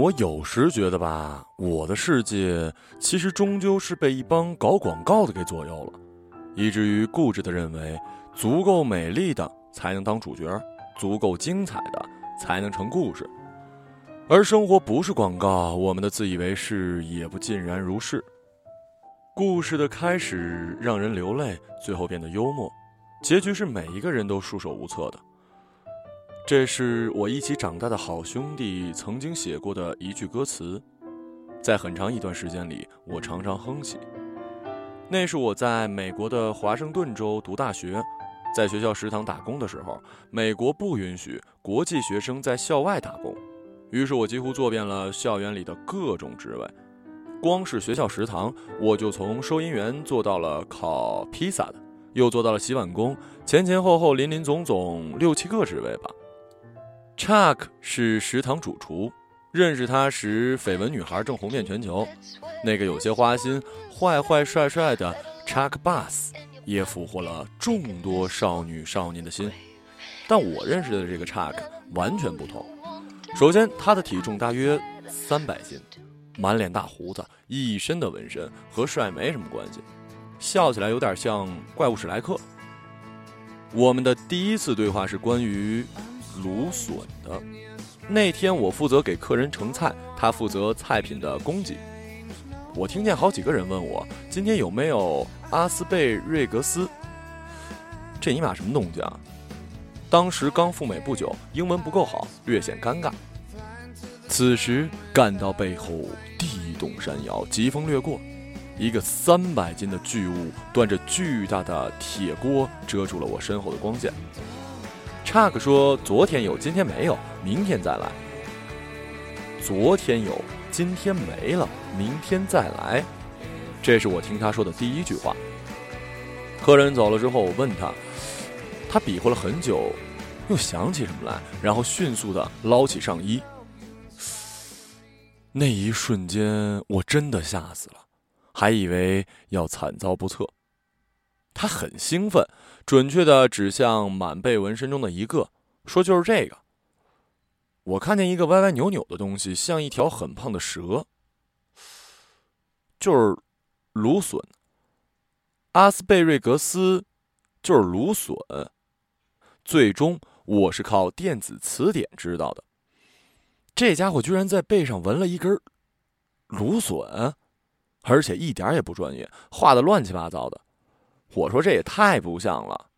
我有时觉得吧，我的世界其实终究是被一帮搞广告的给左右了，以至于固执的认为，足够美丽的才能当主角，足够精彩的才能成故事。而生活不是广告，我们的自以为是也不尽然如是。故事的开始让人流泪，最后变得幽默，结局是每一个人都束手无策的。这是我一起长大的好兄弟曾经写过的一句歌词，在很长一段时间里，我常常哼起。那是我在美国的华盛顿州读大学，在学校食堂打工的时候，美国不允许国际学生在校外打工。于是我几乎做遍了校园里的各种职位，光是学校食堂，我就从收银员做到了烤披萨的，又做到了洗碗工，前前后后林林总总六七个职位吧。Chuck 是食堂主厨，认识他时，绯闻女孩正红遍全球，那个有些花心、坏坏帅帅的 Chuck Bass 也俘获了众多少女少年的心。但我认识的这个 Chuck 完全不同。首先，他的体重大约三百斤，满脸大胡子，一身的纹身，和帅没什么关系。笑起来有点像怪物史莱克。我们的第一次对话是关于芦笋的。那天我负责给客人盛菜，他负责菜品的供给。我听见好几个人问我今天有没有阿斯贝瑞格斯。这尼玛什么东西啊？当时刚赴美不久，英文不够好，略显尴尬。此时，干道背后地动山摇，疾风掠过，一个三百斤的巨物端着巨大的铁锅，遮住了我身后的光线。查克说：“昨天有，今天没有，明天再来。”昨天有，今天没了，明天再来。这是我听他说的第一句话。客人走了之后，我问他。他比划了很久，又想起什么来，然后迅速的捞起上衣。那一瞬间，我真的吓死了，还以为要惨遭不测。他很兴奋，准确的指向满背纹身中的一个，说：“就是这个。”我看见一个歪歪扭扭的东西，像一条很胖的蛇，就是芦笋。阿斯贝瑞格斯，就是芦笋。最终，我是靠电子词典知道的。这家伙居然在背上纹了一根芦笋，而且一点也不专业，画的乱七八糟的。我说这也太不像了。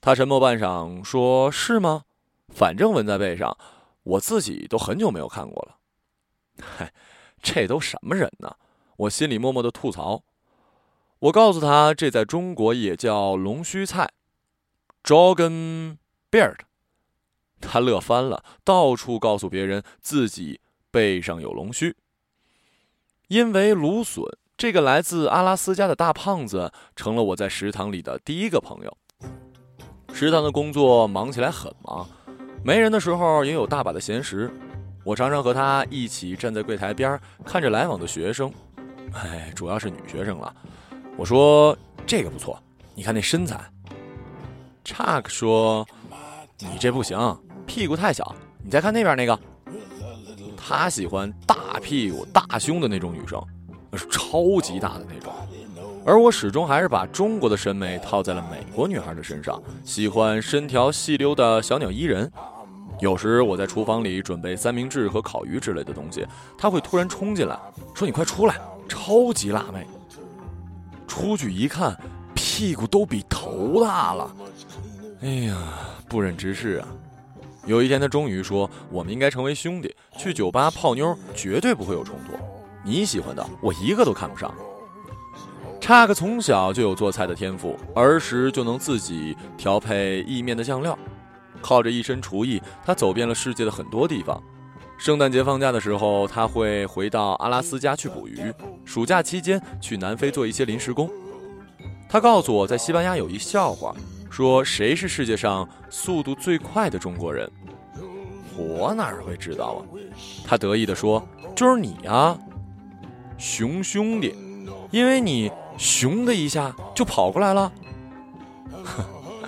他沉默半晌，说是吗？反正纹在背上，我自己都很久没有看过了。嗨，这都什么人呢？我心里默默的吐槽。我告诉他，这在中国也叫龙须菜，Jorgen。Beard，他乐翻了，到处告诉别人自己背上有龙须。因为芦笋，这个来自阿拉斯加的大胖子成了我在食堂里的第一个朋友。食堂的工作忙起来很忙，没人的时候也有大把的闲时。我常常和他一起站在柜台边，看着来往的学生，哎，主要是女学生了。我说这个不错，你看那身材。Chuck 说。你这不行，屁股太小。你再看那边那个，他喜欢大屁股、大胸的那种女生，超级大的那种。而我始终还是把中国的审美套在了美国女孩的身上，喜欢身条细溜的小鸟依人。有时我在厨房里准备三明治和烤鱼之类的东西，她会突然冲进来，说：“你快出来，超级辣妹。”出去一看，屁股都比头大了。哎呀！不忍直视啊！有一天，他终于说：“我们应该成为兄弟，去酒吧泡妞，绝对不会有冲突。你喜欢的，我一个都看不上。”查克从小就有做菜的天赋，儿时就能自己调配意面的酱料，靠着一身厨艺，他走遍了世界的很多地方。圣诞节放假的时候，他会回到阿拉斯加去捕鱼；暑假期间去南非做一些临时工。他告诉我在西班牙有一笑话。说谁是世界上速度最快的中国人？我哪会知道啊？他得意地说：“就是你啊，熊兄弟，因为你熊的一下就跑过来了。”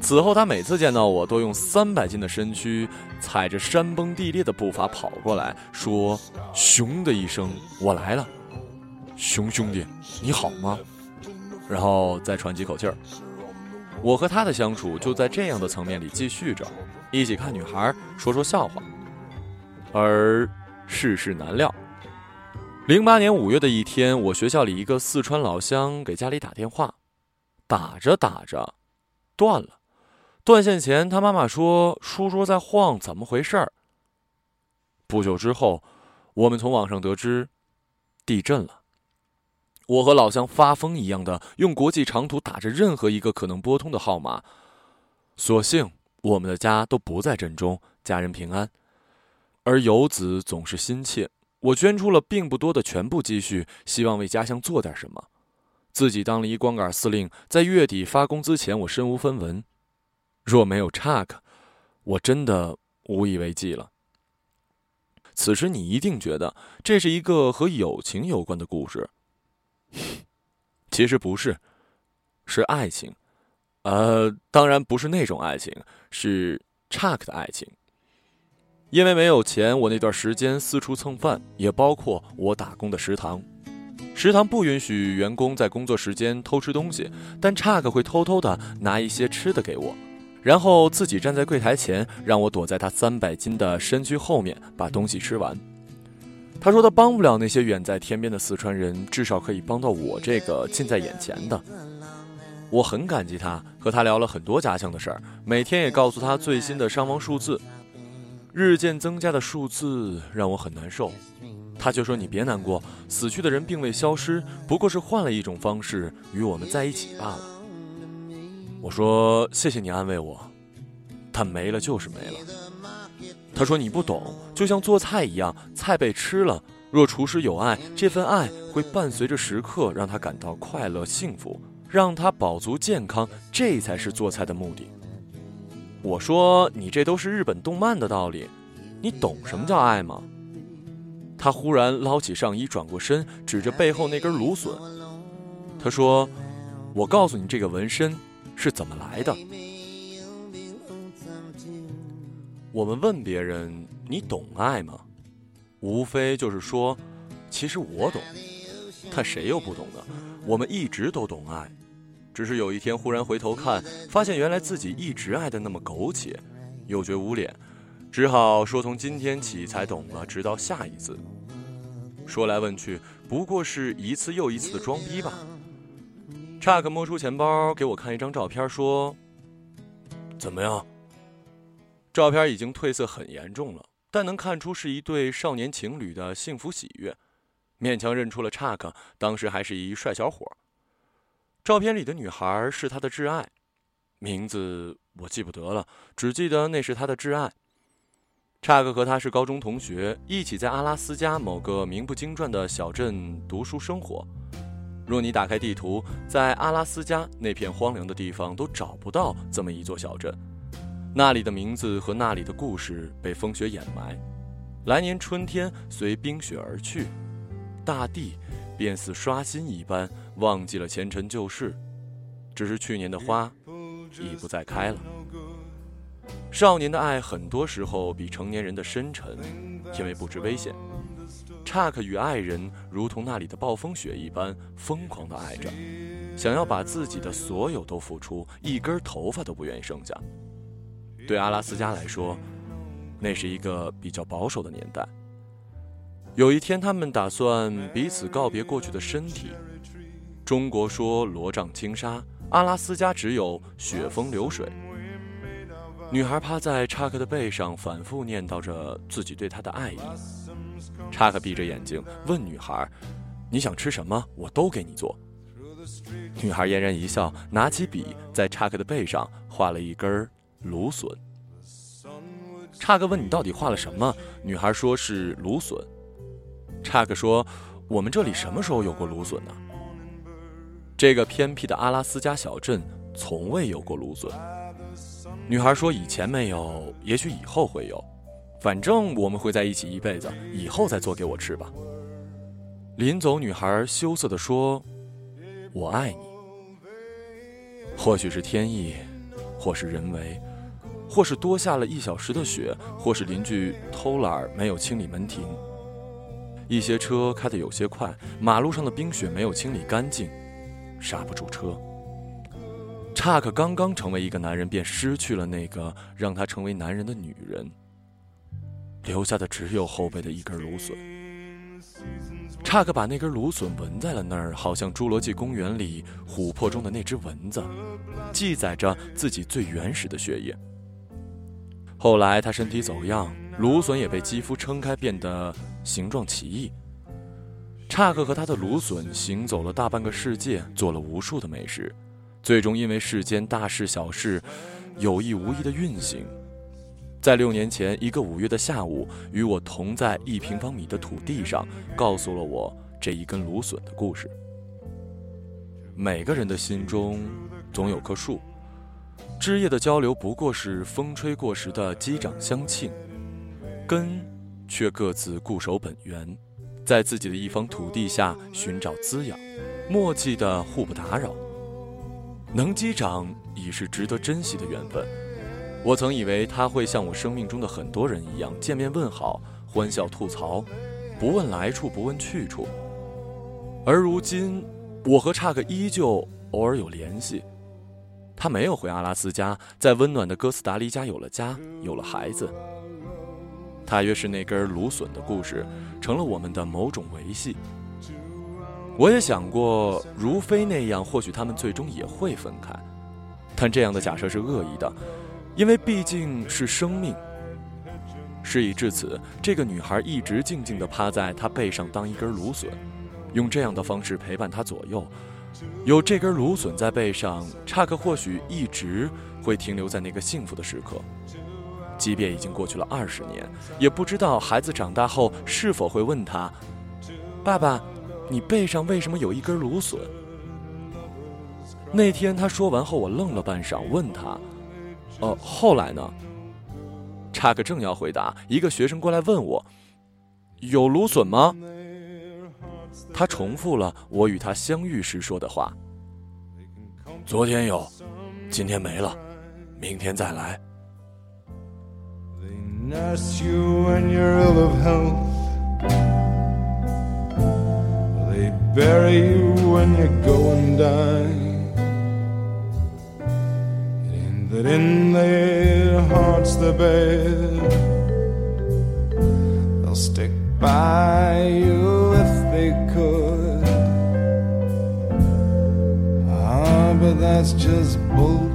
此后，他每次见到我都用三百斤的身躯，踩着山崩地裂的步伐跑过来，说：“熊的一声，我来了，熊兄弟，你好吗？”然后再喘几口气儿。我和他的相处就在这样的层面里继续着，一起看女孩，说说笑话。而世事难料，零八年五月的一天，我学校里一个四川老乡给家里打电话，打着打着，断了。断线前，他妈妈说：“书桌在晃，怎么回事儿？”不久之后，我们从网上得知，地震了。我和老乡发疯一样的用国际长途打着任何一个可能拨通的号码，所幸我们的家都不在震中，家人平安。而游子总是心切，我捐出了并不多的全部积蓄，希望为家乡做点什么。自己当了一光杆司令，在月底发工资前，我身无分文。若没有查克，我真的无以为继了。此时你一定觉得这是一个和友情有关的故事，其实不是，是爱情。呃，当然不是那种爱情，是查克的爱情。因为没有钱，我那段时间四处蹭饭，也包括我打工的食堂。食堂不允许员工在工作时间偷吃东西，但查克会偷偷的拿一些吃的给我。然后自己站在柜台前，让我躲在他三百斤的身躯后面，把东西吃完。他说他帮不了那些远在天边的四川人，至少可以帮到我这个近在眼前的。我很感激他，和他聊了很多家乡的事儿，每天也告诉他最新的伤亡数字。日渐增加的数字让我很难受。他就说：“你别难过，死去的人并未消失，不过是换了一种方式与我们在一起罢了。”我说：“谢谢你安慰我，但没了就是没了。”他说：“你不懂，就像做菜一样，菜被吃了，若厨师有爱，这份爱会伴随着食客，让他感到快乐幸福，让他饱足健康，这才是做菜的目的。”我说：“你这都是日本动漫的道理，你懂什么叫爱吗？”他忽然捞起上衣，转过身，指着背后那根芦笋，他说：“我告诉你，这个纹身。”是怎么来的？我们问别人：“你懂爱吗？”无非就是说：“其实我懂。”但谁又不懂呢？我们一直都懂爱，只是有一天忽然回头看，发现原来自己一直爱的那么苟且，又觉无脸，只好说从今天起才懂了，直到下一次。说来问去，不过是一次又一次的装逼吧。查克摸出钱包给我看一张照片，说：“怎么样？”照片已经褪色很严重了，但能看出是一对少年情侣的幸福喜悦，勉强认出了查克当时还是一帅小伙。照片里的女孩是他的挚爱，名字我记不得了，只记得那是他的挚爱。查克和他是高中同学，一起在阿拉斯加某个名不经传的小镇读书生活。若你打开地图，在阿拉斯加那片荒凉的地方都找不到这么一座小镇，那里的名字和那里的故事被风雪掩埋。来年春天随冰雪而去，大地便似刷新一般，忘记了前尘旧事，只是去年的花已不再开了。少年的爱很多时候比成年人的深沉，因为不知危险。查克与爱人如同那里的暴风雪一般疯狂地爱着，想要把自己的所有都付出，一根头发都不愿意剩下。对阿拉斯加来说，那是一个比较保守的年代。有一天，他们打算彼此告别过去的身体。中国说罗帐轻纱，阿拉斯加只有雪峰流水。女孩趴在查克的背上，反复念叨着自己对他的爱意。查克闭着眼睛问女孩：“你想吃什么？我都给你做。”女孩嫣然一笑，拿起笔在查克的背上画了一根芦笋。查克问：“你到底画了什么？”女孩说是芦笋。查克说：“我们这里什么时候有过芦笋呢？”这个偏僻的阿拉斯加小镇从未有过芦笋。女孩说：“以前没有，也许以后会有。”反正我们会在一起一辈子，以后再做给我吃吧。临走，女孩羞涩地说：“我爱你。”或许是天意，或是人为，或是多下了一小时的雪，或是邻居偷懒没有清理门庭。一些车开得有些快，马路上的冰雪没有清理干净，刹不住车。查克刚刚成为一个男人，便失去了那个让他成为男人的女人，留下的只有后背的一根芦笋。查克把那根芦笋纹在了那儿，好像《侏罗纪公园》里琥珀中的那只蚊子，记载着自己最原始的血液。后来他身体走样，芦笋也被肌肤撑开，变得形状奇异。查克和他的芦笋行走了大半个世界，做了无数的美食，最终因为世间大事小事有意无意的运行。在六年前一个五月的下午，与我同在一平方米的土地上，告诉了我这一根芦笋的故事。每个人的心中总有棵树，枝叶的交流不过是风吹过时的击掌相庆，根却各自固守本源，在自己的一方土地下寻找滋养，默契的互不打扰。能击掌已是值得珍惜的缘分。我曾以为他会像我生命中的很多人一样，见面问好，欢笑吐槽，不问来处，不问去处。而如今，我和查克依旧偶尔有联系。他没有回阿拉斯加，在温暖的哥斯达黎加有了家，有了孩子。大约是那根芦笋的故事，成了我们的某种维系。我也想过，如非那样，或许他们最终也会分开，但这样的假设是恶意的。因为毕竟是生命。事已至此，这个女孩一直静静地趴在他背上，当一根芦笋，用这样的方式陪伴他左右。有这根芦笋在背上，查克或许一直会停留在那个幸福的时刻。即便已经过去了二十年，也不知道孩子长大后是否会问他：“爸爸，你背上为什么有一根芦笋？”那天他说完后，我愣了半晌，问他。呃，后来呢？查克正要回答，一个学生过来问我：“有芦笋吗？”他重复了我与他相遇时说的话：“昨天有，今天没了，明天再来。” nurse you when you're ill of health. They bury you when you go and die. It ain't that in their hearts the bed. They'll stick by you if they could. Ah, but that's just bull.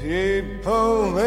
People